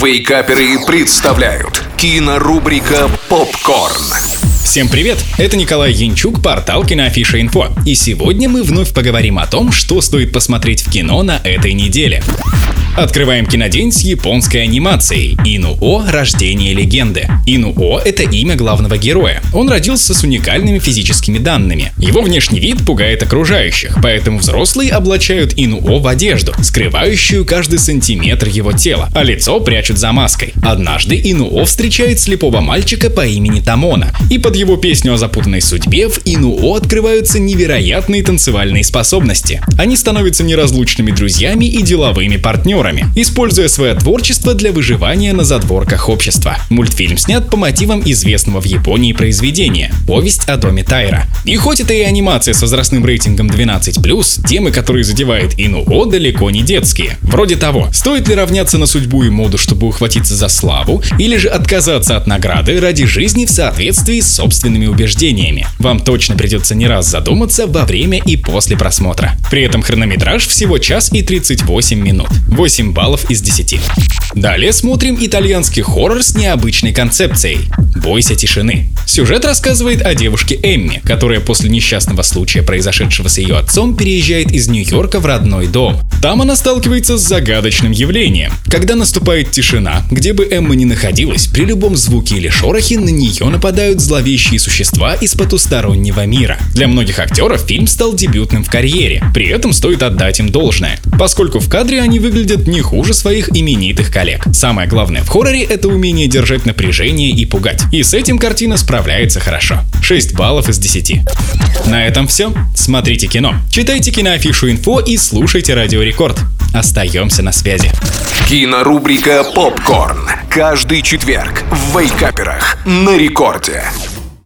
Вейкаперы представляют кинорубрика «Попкорн». Всем привет! Это Николай Янчук, портал Киноафиша Инфо. И сегодня мы вновь поговорим о том, что стоит посмотреть в кино на этой неделе. Открываем кинодень с японской анимацией Инуо «Рождение легенды». Инуо — это имя главного героя. Он родился с уникальными физическими данными. Его внешний вид пугает окружающих, поэтому взрослые облачают Инуо в одежду, скрывающую каждый сантиметр его тела, а лицо прячут за маской. Однажды Инуо встречает слепого мальчика по имени Тамона, и под его песню о запутанной судьбе в Инуо открываются невероятные танцевальные способности. Они становятся неразлучными друзьями и деловыми партнерами партнерами, используя свое творчество для выживания на задворках общества. Мультфильм снят по мотивам известного в Японии произведения «Повесть о доме Тайра». И хоть это и анимация с возрастным рейтингом 12+, темы, которые задевает Инуо, далеко не детские. Вроде того, стоит ли равняться на судьбу и моду, чтобы ухватиться за славу, или же отказаться от награды ради жизни в соответствии с собственными убеждениями. Вам точно придется не раз задуматься во время и после просмотра. При этом хронометраж всего час и 38 минут. 8 8 баллов из 10. Далее смотрим итальянский хоррор с необычной концепцией «Бойся тишины». Сюжет рассказывает о девушке Эмми, которая после несчастного случая, произошедшего с ее отцом, переезжает из Нью-Йорка в родной дом. Там она сталкивается с загадочным явлением. Когда наступает тишина, где бы Эмма ни находилась, при любом звуке или шорохе на нее нападают зловещие существа из потустороннего мира. Для многих актеров фильм стал дебютным в карьере, при этом стоит отдать им должное, поскольку в кадре они выглядят не хуже своих именитых коллег. Самое главное в хорроре — это умение держать напряжение и пугать. И с этим картина справляется хорошо. 6 баллов из 10. На этом все. Смотрите кино, читайте киноафишу инфо и слушайте Радио Рекорд. Остаемся на связи. Кинорубрика «Попкорн». Каждый четверг в Вейкаперах на рекорде.